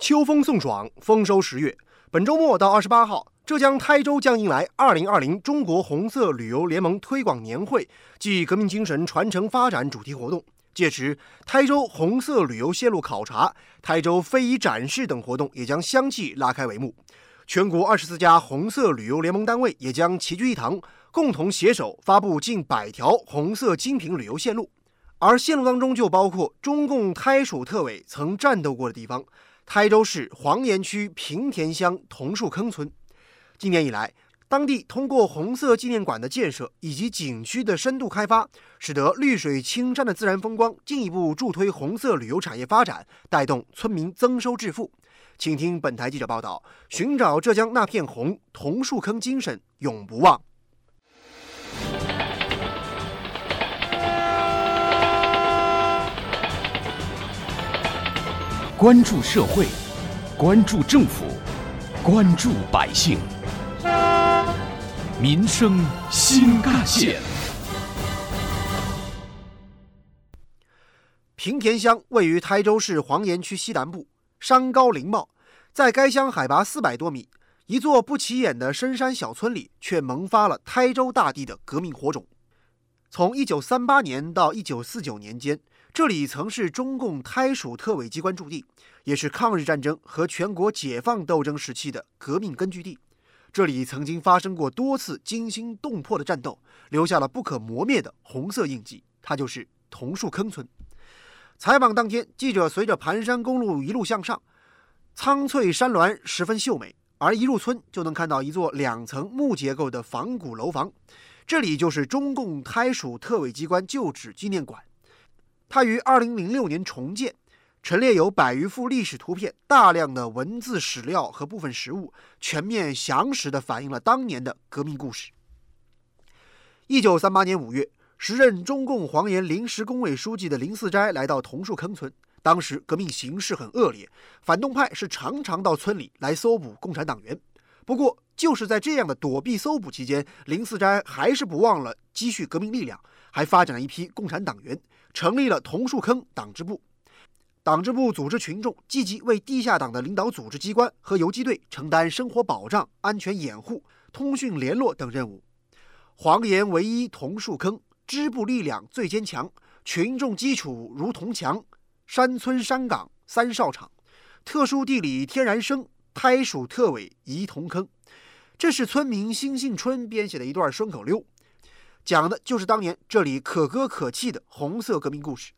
秋风送爽，丰收十月。本周末到二十八号，浙江台州将迎来二零二零中国红色旅游联盟推广年会暨革命精神传承发展主题活动。届时，台州红色旅游线路考察、台州非遗展示等活动也将相继拉开帷幕。全国二十四家红色旅游联盟单位也将齐聚一堂，共同携手发布近百条红色精品旅游线路。而线路当中就包括中共台属特委曾战斗过的地方。台州市黄岩区平田乡桐树坑村，今年以来，当地通过红色纪念馆的建设以及景区的深度开发，使得绿水青山的自然风光进一步助推红色旅游产业发展，带动村民增收致富。请听本台记者报道：寻找浙江那片红，桐树坑精神永不忘。关注社会，关注政府，关注百姓，民生新干线。平田乡位于台州市黄岩区西南部，山高林茂，在该乡海拔四百多米，一座不起眼的深山小村里，却萌发了台州大地的革命火种。从一九三八年到一九四九年间。这里曾是中共台属特委机关驻地，也是抗日战争和全国解放斗争时期的革命根据地。这里曾经发生过多次惊心动魄的战斗，留下了不可磨灭的红色印记。它就是桐树坑村。采访当天，记者随着盘山公路一路向上，苍翠山峦十分秀美，而一入村就能看到一座两层木结构的仿古楼房，这里就是中共台属特委机关旧址纪念馆。它于二零零六年重建，陈列有百余幅历史图片、大量的文字史料和部分实物，全面详实地反映了当年的革命故事。一九三八年五月，时任中共黄岩临时工委书记的林四斋来到桐树坑村，当时革命形势很恶劣，反动派是常常到村里来搜捕共产党员。不过，就是在这样的躲避搜捕期间，林四斋还是不忘了积蓄革命力量，还发展了一批共产党员。成立了桐树坑党支部，党支部组织群众积极为地下党的领导组织机关和游击队承担生活保障、安全掩护、通讯联络等任务。黄岩唯一桐树坑支部力量最坚强，群众基础如铜墙，山村山岗三哨场，特殊地理天然生，胎属特委宜桐坑。这是村民辛信春编写的一段顺口溜。讲的就是当年这里可歌可泣的红色革命故事。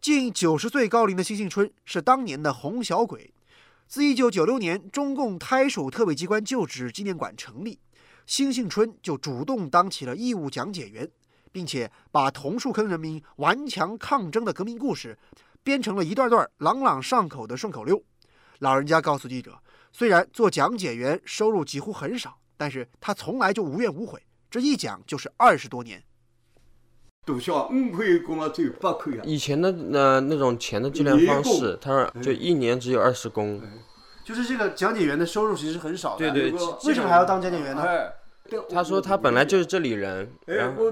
近九十岁高龄的辛信春是当年的红小鬼。自一九九六年中共台属特委机关旧址纪念馆成立，辛信春就主动当起了义务讲解员，并且把桐树坑人民顽强抗争的革命故事编成了一段段朗朗上口的顺口溜。老人家告诉记者，虽然做讲解员收入几乎很少，但是他从来就无怨无悔。这一讲就是二十多年。多少五块工啊，只有八块啊。以前的那那种钱的计量方式，他说就一年只有二十工。就是这个讲解员的收入其实很少的。对对。为什么还要当讲解员呢？他说他本来就是这里人，然后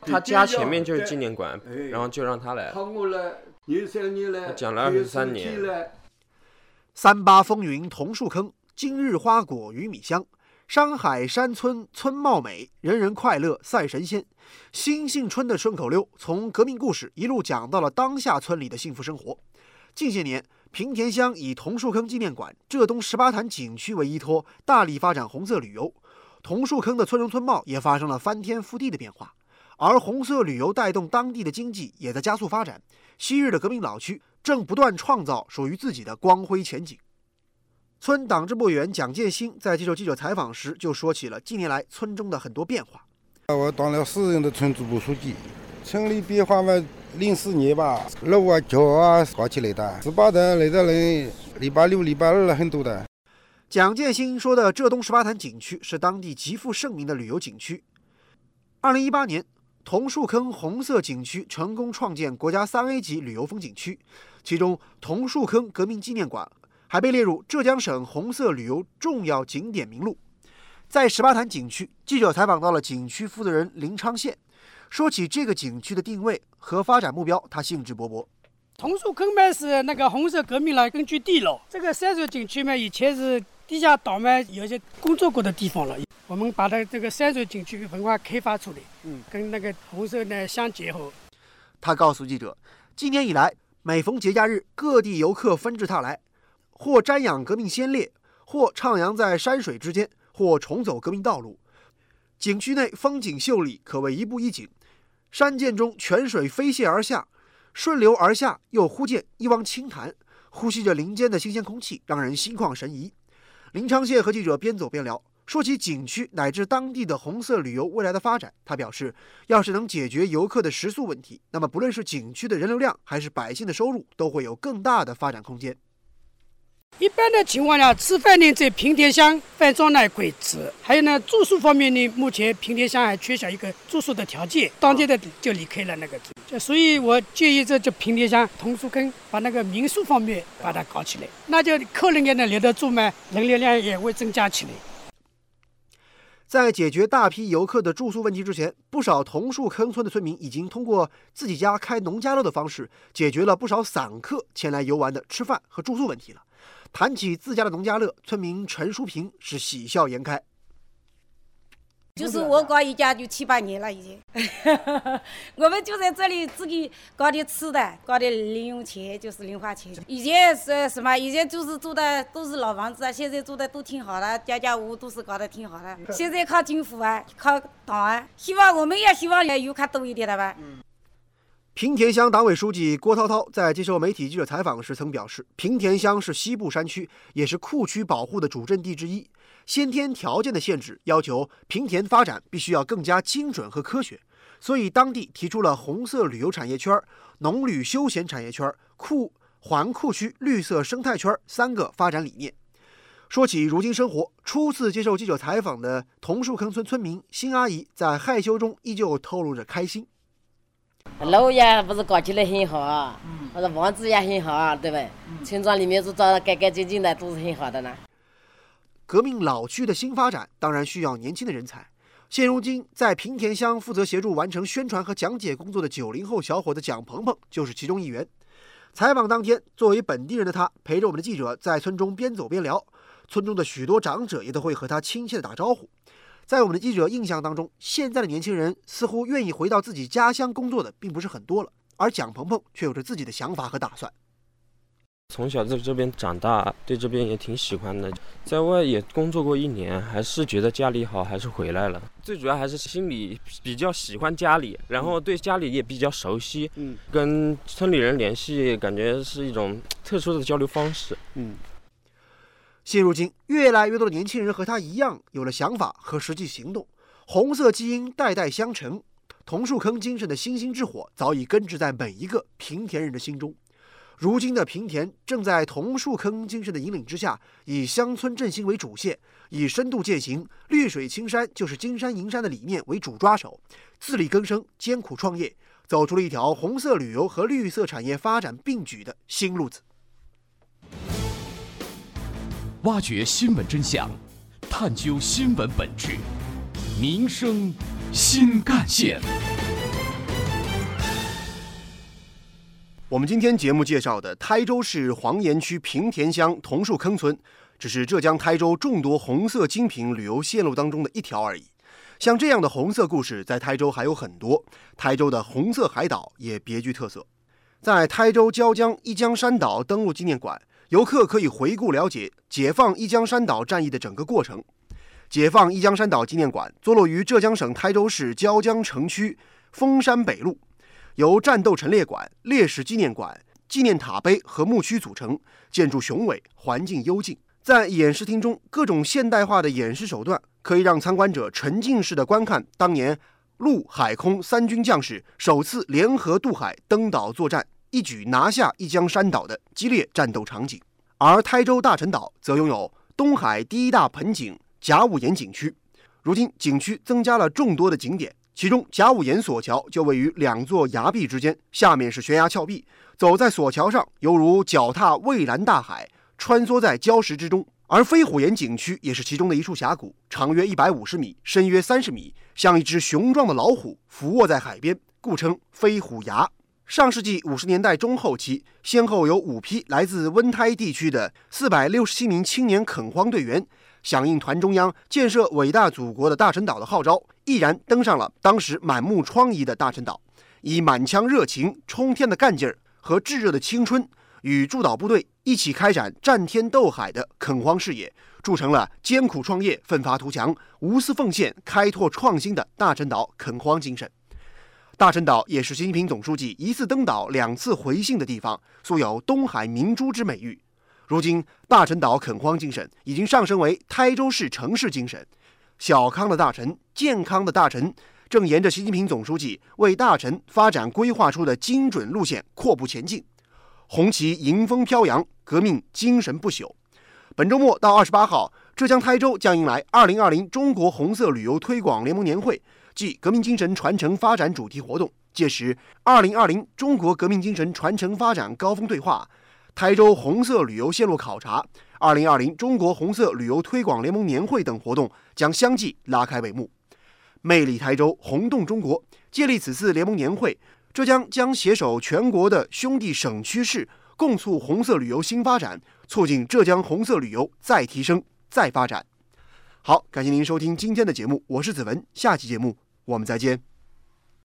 他家前面就是纪念馆，然后就让他来。他讲了二十三年。三八风云桐树坑，今日花果鱼米香。山海山村村貌美，人人快乐赛神仙。新幸春的顺口溜从革命故事一路讲到了当下村里的幸福生活。近些年，平田乡以桐树坑纪念馆、浙东十八潭景区为依托，大力发展红色旅游。桐树坑的村容村貌也发生了翻天覆地的变化，而红色旅游带动当地的经济也在加速发展。昔日的革命老区正不断创造属于自己的光辉前景。村党支部委员蒋建新在接受记者采访时就说起了近年来村中的很多变化。我当了四任的村支部书记，村里变化嘛，零四年吧，路啊桥啊搞起来的，十八潭来的人，礼拜六、礼拜二很多的。蒋建新说的浙东十八潭景区是当地极负盛名的旅游景区。二零一八年，桐树坑红色景区成功创建国家三 A 级旅游风景区，其中桐树坑革命纪念馆。还被列入浙江省红色旅游重要景点名录。在十八潭景区，记者采访到了景区负责人林昌宪，说起这个景区的定位和发展目标，他兴致勃勃。桐树坑嘛是那个红色革命了根据地了，这个山水景区嘛以前是地下岛嘛有些工作过的地方了，我们把它这个山水景区文化开发出来，嗯，跟那个红色呢相结合。他告诉记者，今年以来每逢节假日，各地游客纷至沓来，或瞻仰革命先烈，或徜徉在山水之间，或重走革命道路。景区内风景秀丽，可谓一步一景。山涧中泉水飞泻而下，顺流而下，又忽见一汪清潭，呼吸着林间的新鲜空气，让人心旷神怡。林昌宪和记者边走边聊，说起景区乃至当地的红色旅游未来的发展，他表示，要是能解决游客的食宿问题，那么不论是景区的人流量，还是百姓的收入，都会有更大的发展空间。一般的情况下，吃饭呢在平田乡饭庄那可以吃。还有呢，住宿方面呢，目前平田乡还缺少一个住宿的条件，当地的就离开了那个。所以我建议这就平田乡桐树坑把那个民宿方面把它搞起来，那就客人也能留得住嘛，人流量也会增加起来。在解决大批游客的住宿问题之前，不少桐树坑村的村民已经通过自己家开农家乐的方式，解决了不少散客前来游玩的吃饭和住宿问题了。谈起自家的农家乐，村民陈淑平是喜笑颜开。就是我搞一家就七八年了，已经。我们就在这里自己搞点吃的，搞点零用钱，就是零花钱。以前是什么？以前就是住的都是老房子啊，现在住的都挺好的，家家户户都是搞得挺好的。现在靠政府啊，靠党啊，希望我们也希望游客多一点的吧。平田乡党委书记郭涛涛在接受媒体记者采访时曾表示，平田乡是西部山区，也是库区保护的主阵地之一。先天条件的限制要求平田发展必须要更加精准和科学，所以当地提出了红色旅游产业圈、农旅休闲产业圈、库环库区绿色生态圈三个发展理念。说起如今生活，初次接受记者采访的桐树坑村村民辛阿姨在害羞中依旧透露着开心。路也不是搞起来很好啊，或者房子也很好啊，对吧？村庄里面都照得干干净净的，都是很好的呢。革命老区的新发展当然需要年轻的人才。现如今在平田乡负责协助完成宣传和讲解工作的九零后小伙子蒋鹏鹏就是其中一员。采访当天，作为本地人的他陪着我们的记者在村中边走边聊，村中的许多长者也都会和他亲切的打招呼。在我们的记者印象当中，现在的年轻人似乎愿意回到自己家乡工作的并不是很多了，而蒋鹏鹏却有着自己的想法和打算。从小在这边长大，对这边也挺喜欢的，在外也工作过一年，还是觉得家里好，还是回来了。最主要还是心里比较喜欢家里，然后对家里也比较熟悉，嗯，跟村里人联系，感觉是一种特殊的交流方式，嗯。现如今，越来越多的年轻人和他一样有了想法和实际行动，红色基因代代相承，桐树坑精神的星星之火早已根植在每一个平田人的心中。如今的平田正在桐树坑精神的引领之下，以乡村振兴为主线，以深度践行“绿水青山就是金山银山”的理念为主抓手，自力更生、艰苦创业，走出了一条红色旅游和绿色产业发展并举的新路子。挖掘新闻真相，探究新闻本质，民生新干线。我们今天节目介绍的台州市黄岩区平田乡桐树坑村，只是浙江台州众多红色精品旅游线路当中的一条而已。像这样的红色故事，在台州还有很多。台州的红色海岛也别具特色，在台州椒江一江山岛登陆纪念馆。游客可以回顾了解解放一江山岛战役的整个过程。解放一江山岛纪念馆坐落于浙江省台州市椒江城区峰山北路，由战斗陈列馆、烈士纪念馆、纪念塔碑和墓区组成，建筑雄伟，环境幽静。在演示厅中，各种现代化的演示手段可以让参观者沉浸式的观看当年陆海空三军将士首次联合渡海登岛作战。一举拿下一江山岛的激烈战斗场景，而台州大陈岛则拥有东海第一大盆景甲午岩景区。如今，景区增加了众多的景点，其中甲午岩索桥就位于两座崖壁之间，下面是悬崖峭壁，走在索桥上犹如脚踏蔚蓝大海，穿梭在礁石之中。而飞虎岩景区也是其中的一处峡谷，长约一百五十米，深约三十米，像一只雄壮的老虎俯卧在海边，故称飞虎崖。上世纪五十年代中后期，先后有五批来自温台地区的四百六十七名青年垦荒队员，响应团中央建设伟大祖国的大陈岛的号召，毅然登上了当时满目疮痍的大陈岛，以满腔热情、冲天的干劲儿和炙热的青春，与驻岛部队一起开展战天斗海的垦荒事业，铸成了艰苦创业、奋发图强、无私奉献、开拓创新的大陈岛垦荒精神。大陈岛也是习近平总书记一次登岛、两次回信的地方，素有“东海明珠”之美誉。如今，大陈岛垦荒精神已经上升为台州市城市精神，小康的大陈、健康的大陈，正沿着习近平总书记为大陈发展规划出的精准路线阔步前进，红旗迎风飘扬，革命精神不朽。本周末到二十八号，浙江台州将迎来二零二零中国红色旅游推广联盟年会。即革命精神传承发展主题活动，届时二零二零中国革命精神传承发展高峰对话、台州红色旅游线路考察、二零二零中国红色旅游推广联盟年会等活动将相继拉开帷幕。魅力台州，红动中国。借力此次联盟年会，浙江将携手全国的兄弟省区市，共促红色旅游新发展，促进浙江红色旅游再提升、再发展。好，感谢您收听今天的节目，我是子文，下期节目我们再见。